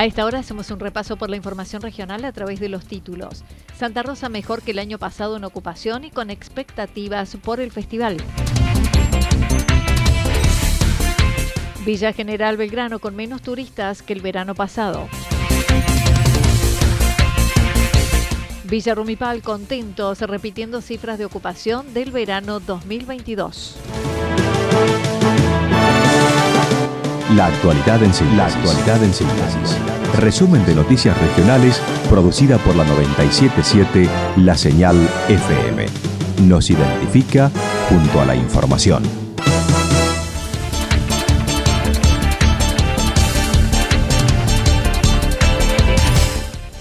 A esta hora hacemos un repaso por la información regional a través de los títulos. Santa Rosa mejor que el año pasado en ocupación y con expectativas por el festival. Villa General Belgrano con menos turistas que el verano pasado. Villa Rumipal contentos repitiendo cifras de ocupación del verano 2022. La actualidad en síntesis. La actualidad en síntesis. Resumen de noticias regionales producida por la 977 La Señal FM. Nos identifica junto a la información.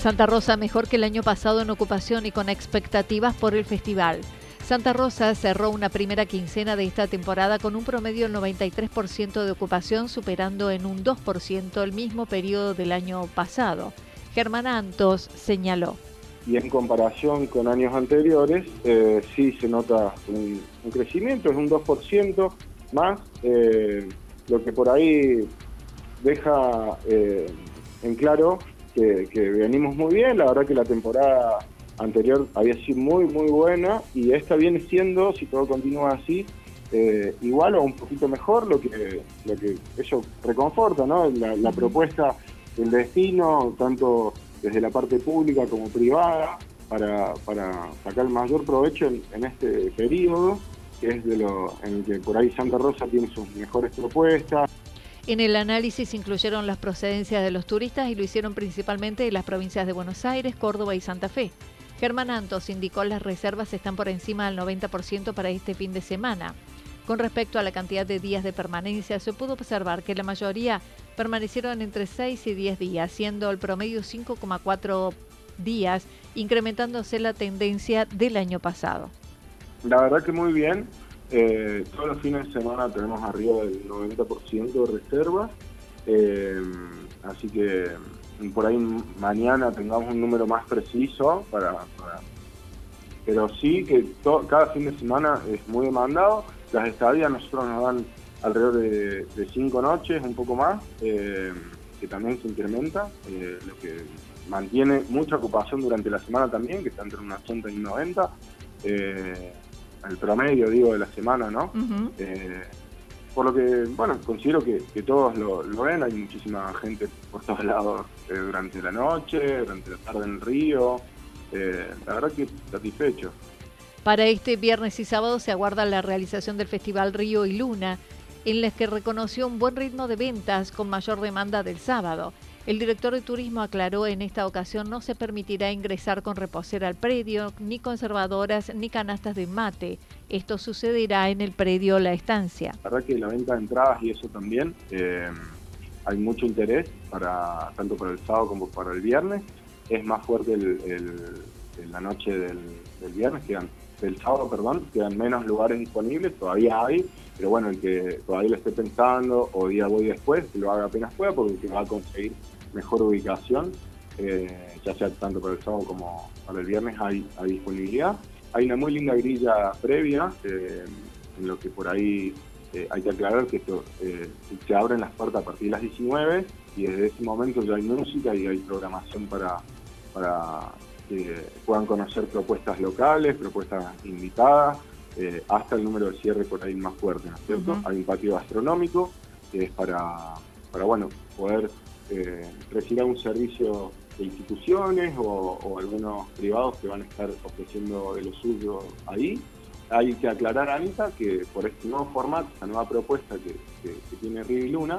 Santa Rosa mejor que el año pasado en ocupación y con expectativas por el festival. Santa Rosa cerró una primera quincena de esta temporada con un promedio del 93% de ocupación, superando en un 2% el mismo periodo del año pasado. Germán Antos señaló. Y en comparación con años anteriores, eh, sí se nota un, crecimiento, es un 2% más, eh, lo que por ahí deja eh, en claro que, que venimos muy bien, la verdad que la temporada anterior había sido muy, muy buena y esta viene siendo, si todo continúa así, eh, igual o un poquito mejor, lo que, lo que eso reconforta, ¿no? La, propuesta del destino, tanto desde la parte pública como privada, para, para sacar el mayor provecho en, este periodo, que es de lo en el que por ahí Santa Rosa tiene sus mejores propuestas. En el análisis incluyeron las procedencias de los turistas y lo hicieron principalmente de las provincias de Buenos Aires, Córdoba y Santa Fe. Germán Antos indicó las reservas están por encima del 90% para este fin de semana. Con respecto a la cantidad de días de permanencia, se pudo observar que la mayoría permanecieron entre 6 y 10 días, siendo el promedio 5,4 días, incrementándose la tendencia del año pasado. La verdad que muy bien. Eh, todos los fines de semana tenemos arriba del 90% de reservas. Eh, así que por ahí mañana tengamos un número más preciso para, pero sí que cada fin de semana es muy demandado. Las estadías nosotros nos dan alrededor de, cinco noches un poco más eh, que también se incrementa eh, lo que mantiene mucha ocupación durante la semana también que está entre unas 80 y 90 eh, el promedio digo de la semana no por lo que, bueno, considero que, todos lo, ven, hay muchísima gente por todos lados eh, durante la noche, durante la tarde en el río, eh, la verdad que satisfecho. Para este viernes y sábado se aguarda la realización del Festival Río y Luna, en las que reconoció un buen ritmo de ventas con mayor demanda del sábado. El director de turismo aclaró en esta ocasión no se permitirá ingresar con reposera al predio, ni conservadoras, ni canastas de mate. Esto sucederá en el predio La Estancia. La verdad que la venta de entradas y eso también, eh, hay mucho interés para tanto para el sábado como para el viernes. Es más fuerte el, la noche del, viernes, quedan, del sábado, perdón, quedan menos lugares disponibles, todavía hay, pero bueno, el que todavía lo esté pensando o día voy después, que lo haga apenas pueda porque va a conseguir mejor ubicación. ya sea tanto para el sábado como para el viernes hay, hay disponibilidad. Hay una muy linda grilla previa, en lo que por ahí hay que aclarar que esto, se abren las puertas a partir de las 19 y desde ese momento ya hay música y hay programación para, para que puedan conocer propuestas locales, propuestas invitadas, eh, hasta el número de cierre por ahí más fuerte, ¿no es cierto? Hay un patio gastronómico que es para, para bueno, poder eh, recibir un servicio de instituciones o, algunos privados que van a estar ofreciendo de lo suyo ahí. Hay que aclarar, Anita, que por este nuevo formato, esta nueva propuesta que, tiene Luna,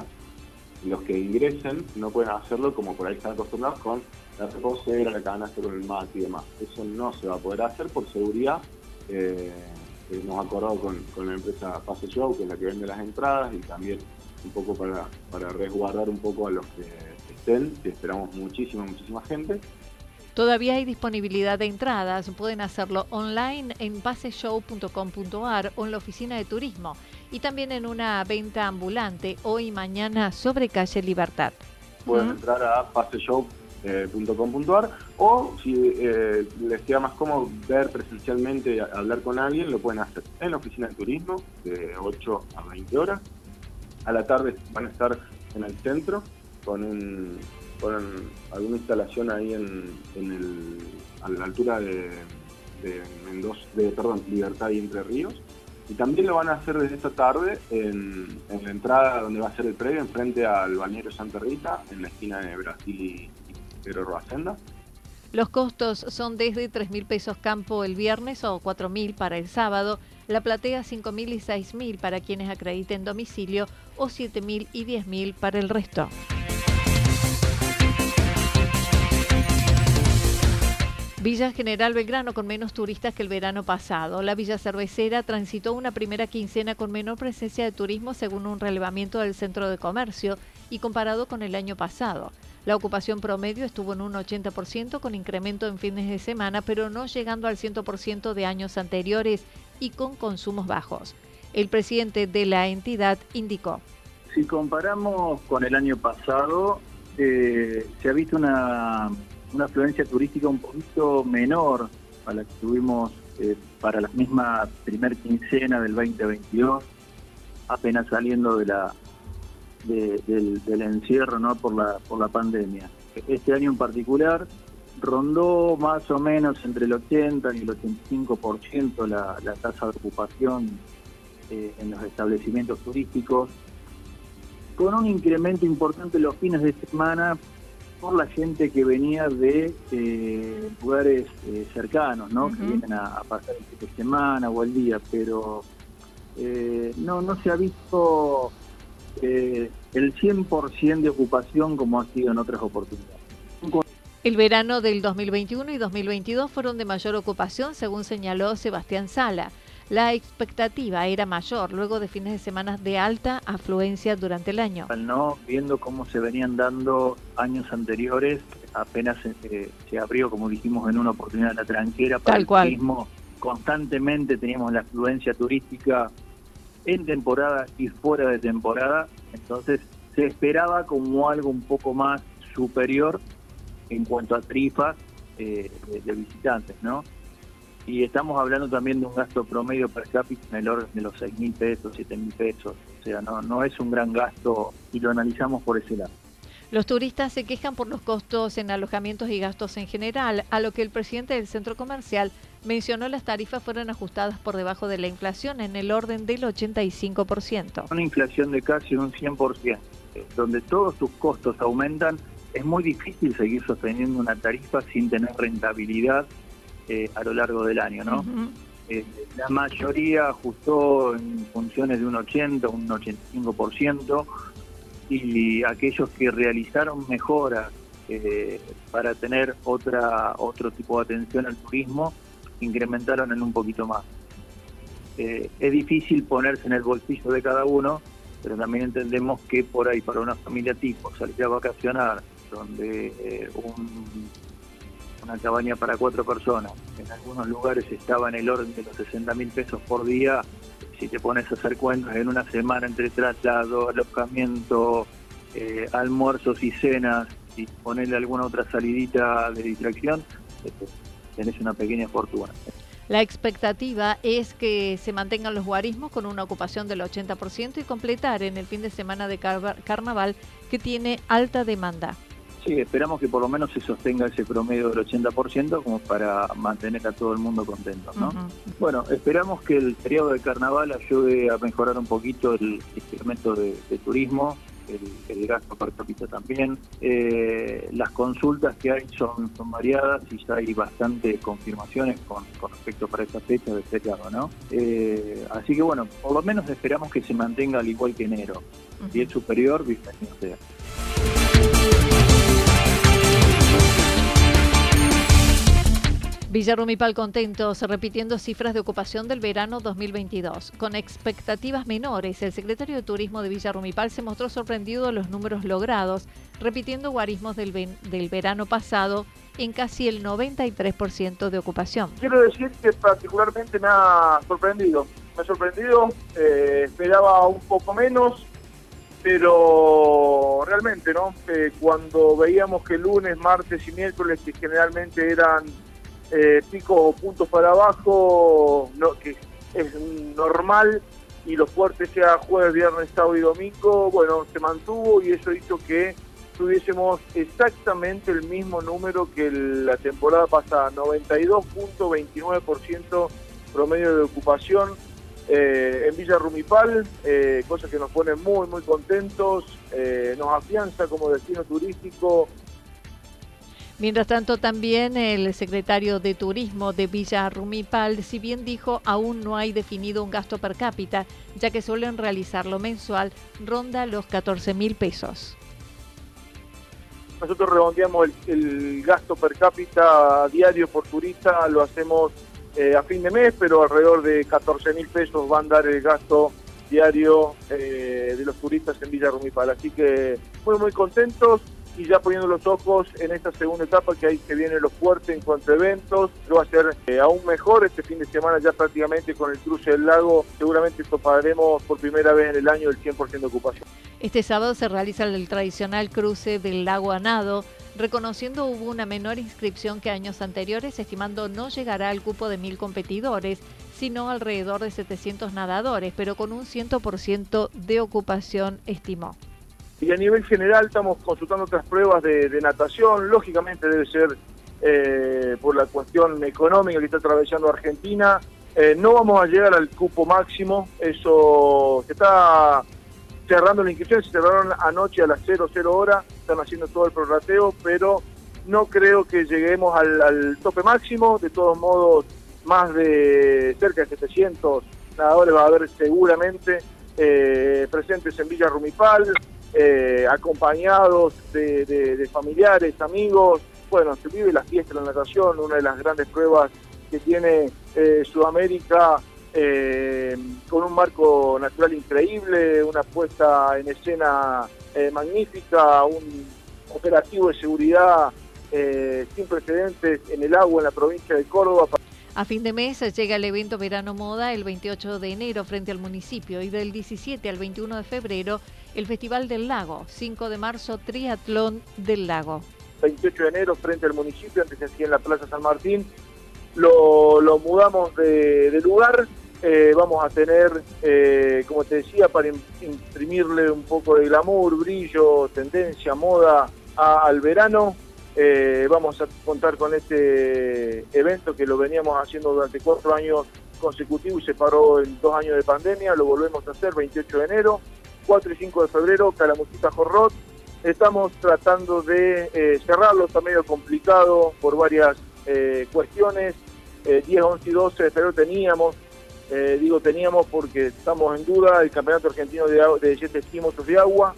los que ingresen no pueden hacerlo como por ahí están acostumbrados con la reposera, la canasta con el mate y demás. Eso no se va a poder hacer por seguridad. Eh, hemos acordado con, la empresa Pase Show, que es la que vende las entradas, y también un poco para, para resguardar un poco a los que estén, que esperamos muchísima, muchísima gente. Todavía hay disponibilidad de entradas, pueden hacerlo online en paseshow.com.ar o en la oficina de turismo y también en una venta ambulante hoy y mañana sobre calle Libertad. Pueden entrar a paseshow.com.ar o si eh, les queda más cómodo ver presencialmente, hablar con alguien, lo pueden hacer en la oficina de turismo de 8 a 20 horas. A la tarde van a estar en el centro con un alguna instalación ahí en, el, a la altura de perdón, Libertad y Entre Ríos. Y también lo van a hacer desde esta tarde en, la entrada donde va a ser el previo, enfrente al balneario Santa Rita, en la esquina de Brasil y, Pedro Roacenda. Los costos son desde 3 mil pesos campo el viernes o 4 mil para el sábado, la platea 5 mil y 6 mil para quienes acrediten domicilio o 7 mil y 10 mil para el resto. Villa General Belgrano con menos turistas que el verano pasado. La Villa Cervecera transitó una primera quincena con menor presencia de turismo según un relevamiento del Centro de Comercio y comparado con el año pasado. La ocupación promedio estuvo en un 80% con incremento en fines de semana, pero no llegando al 100% de años anteriores y con consumos bajos. El presidente de la entidad indicó. Si comparamos con el año pasado, eh, se ha visto una una afluencia turística un poquito menor a la que tuvimos eh, para la misma primer quincena del 2022, apenas saliendo de la del, encierro ¿no? por, la, por la pandemia. Este año en particular rondó más o menos entre el 80 y el 85% la, la tasa de ocupación eh, en los establecimientos turísticos, con un incremento importante los fines de semana por la gente que venía de eh, lugares eh, cercanos, ¿no? Que vienen a, pasar el fin de semana o el día, pero no, no se ha visto el 100% de ocupación como ha sido en otras oportunidades. El verano del 2021 y 2022 fueron de mayor ocupación, según señaló Sebastián Sala. La expectativa era mayor luego de fines de semana de alta afluencia durante el año. No, viendo cómo se venían dando años anteriores, apenas se, se abrió, como dijimos en una oportunidad, la tranquera para el turismo. Constantemente teníamos la afluencia turística en temporada y fuera de temporada, entonces se esperaba como algo un poco más superior en cuanto a tarifas eh, de visitantes, ¿no? y estamos hablando también de un gasto promedio per cápita en el orden de los 6 mil pesos, 7 mil pesos. O sea, no, no es un gran gasto y lo analizamos por ese lado. Los turistas se quejan por los costos en alojamientos y gastos en general, a lo que el presidente del centro comercial mencionó las tarifas fueron ajustadas por debajo de la inflación en el orden del 85%. Una inflación de casi un 100%, donde todos tus costos aumentan, es muy difícil seguir sosteniendo una tarifa sin tener rentabilidad eh, a lo largo del año, ¿no? Eh, la mayoría ajustó en funciones de un 80, un 85%, y aquellos que realizaron mejoras eh, para tener otra otro tipo de atención al turismo incrementaron en un poquito más. es difícil ponerse en el bolsillo de cada uno, pero también entendemos que por ahí para una familia tipo salir a vacacionar, donde un una cabaña para cuatro personas. En algunos lugares estaba en el orden de los 60 mil pesos por día. Si te pones a hacer cuentas en una semana entre traslado, alojamiento, eh, almuerzos y cenas y ponerle alguna otra salidita de distracción, tenés una pequeña fortuna. La expectativa es que se mantengan los guarismos con una ocupación del 80% y completar en el fin de semana de carnaval que tiene alta demanda. Sí, esperamos que por lo menos se sostenga ese promedio del 80% como para mantener a todo el mundo contento, ¿no? Bueno, esperamos que el periodo de carnaval ayude a mejorar un poquito el incremento de, turismo, el, gasto per cápita también. Eh, las consultas que hay son, son variadas y ya hay bastante confirmaciones con, respecto para esa fecha de feriado, ¿no? Eh, así que bueno, por lo menos esperamos que se mantenga al igual que enero. Si es superior, bienvenido sea. Villarrumipal contentos, repitiendo cifras de ocupación del verano 2022. Con expectativas menores, el secretario de Turismo de Villarrumipal se mostró sorprendido de los números logrados, repitiendo guarismos del, del verano pasado en casi el 93% de ocupación. Quiero decir que particularmente me ha sorprendido. Me ha sorprendido, eh, esperaba un poco menos, pero realmente, ¿no? Eh, cuando veíamos que lunes, martes y miércoles, que generalmente eran eh, pico o puntos para abajo, no, que es normal, y los fuertes sea jueves, viernes, sábado y domingo, bueno, se mantuvo y eso hizo que tuviésemos exactamente el mismo número que la temporada pasada, 92.29% promedio de ocupación eh, en Villa Rumipal, eh, cosa que nos pone muy, muy contentos, eh, nos afianza como destino turístico, Mientras tanto, también el secretario de Turismo de Villa Rumipal, si bien dijo aún no hay definido un gasto per cápita, ya que suelen realizarlo mensual, ronda los 14 mil pesos. Nosotros redondeamos el, gasto per cápita diario por turista, lo hacemos eh, a fin de mes, pero alrededor de 14 mil pesos van a dar el gasto diario eh, de los turistas en Villa Rumipal. Así que muy, muy contentos y ya poniendo los ojos en esta segunda etapa que hay que viene los fuertes en cuanto a eventos, lo va a ser eh, aún mejor este fin de semana ya prácticamente con el cruce del lago, seguramente toparemos por primera vez en el año el 100% de ocupación. Este sábado se realiza el tradicional cruce del lago Anado, reconociendo hubo una menor inscripción que años anteriores, estimando no llegará al cupo de mil competidores, sino alrededor de 700 nadadores, pero con un 100% de ocupación estimó. Y a nivel general estamos consultando otras pruebas de, natación, lógicamente debe ser eh, por la cuestión económica que está atravesando Argentina. Eh, no vamos a llegar al cupo máximo, eso se está cerrando la inscripción, se cerraron anoche a las 00 horas, están haciendo todo el prorrateo, pero no creo que lleguemos al, tope máximo, de todos modos más de cerca de 700 nadadores va a haber seguramente eh, presentes en Villa Rumipal, eh, acompañados de, familiares, amigos. Bueno, se vive la fiesta de la natación, una de las grandes pruebas que tiene eh, Sudamérica, eh, con un marco natural increíble, una puesta en escena magnífica, un operativo de seguridad sin precedentes en el agua en la provincia de Córdoba. A fin de mes llega el evento Verano Moda el 28 de enero frente al municipio y del 17 al 21 de febrero el Festival del Lago, 5 de marzo Triatlón del Lago. 28 de enero frente al municipio, antes se hacía en la Plaza San Martín, lo, mudamos de, lugar, eh, vamos a tener, eh, como te decía, para imprimirle un poco de glamour, brillo, tendencia, moda al verano, eh, vamos a contar con este evento que lo veníamos haciendo durante cuatro años consecutivos y se paró en dos años de pandemia, lo volvemos a hacer 28 de enero, 4 y 5 de febrero, Calamuchita Jorrot. Estamos tratando de eh, cerrarlo, está medio complicado por varias eh, cuestiones. 10, 11 y 12 de febrero teníamos, digo teníamos porque estamos en duda, el Campeonato Argentino de, de 7 esquímetros de agua,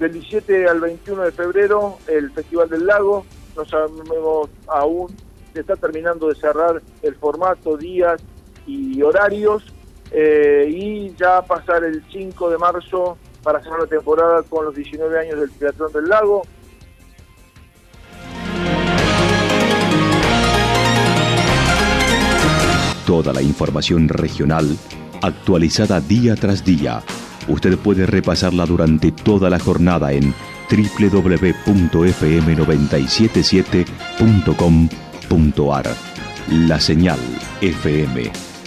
del 17 al 21 de febrero, el Festival del Lago. No sabemos aún, se está terminando de cerrar el formato, días y horarios. Eh, y ya pasar el 5 de marzo para cerrar la temporada con los 19 años del Teatrón del Lago. Toda la información regional actualizada día tras día. Usted puede repasarla durante toda la jornada en www.fm977.com.ar La señal FM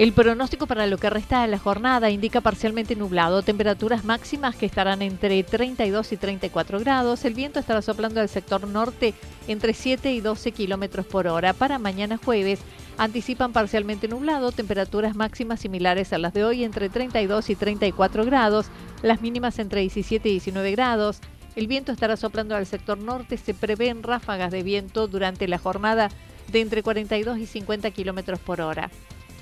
El pronóstico para lo que resta de la jornada indica parcialmente nublado, temperaturas máximas que estarán entre 32 y 34 grados. El viento estará soplando del sector norte entre 7 y 12 kilómetros por hora. Para mañana jueves anticipan parcialmente nublado, temperaturas máximas similares a las de hoy entre 32 y 34 grados, las mínimas entre 17 y 19 grados. El viento estará soplando al sector norte, se prevén ráfagas de viento durante la jornada de entre 42 y 50 kilómetros por hora.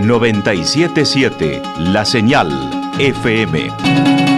977 La Señal FM.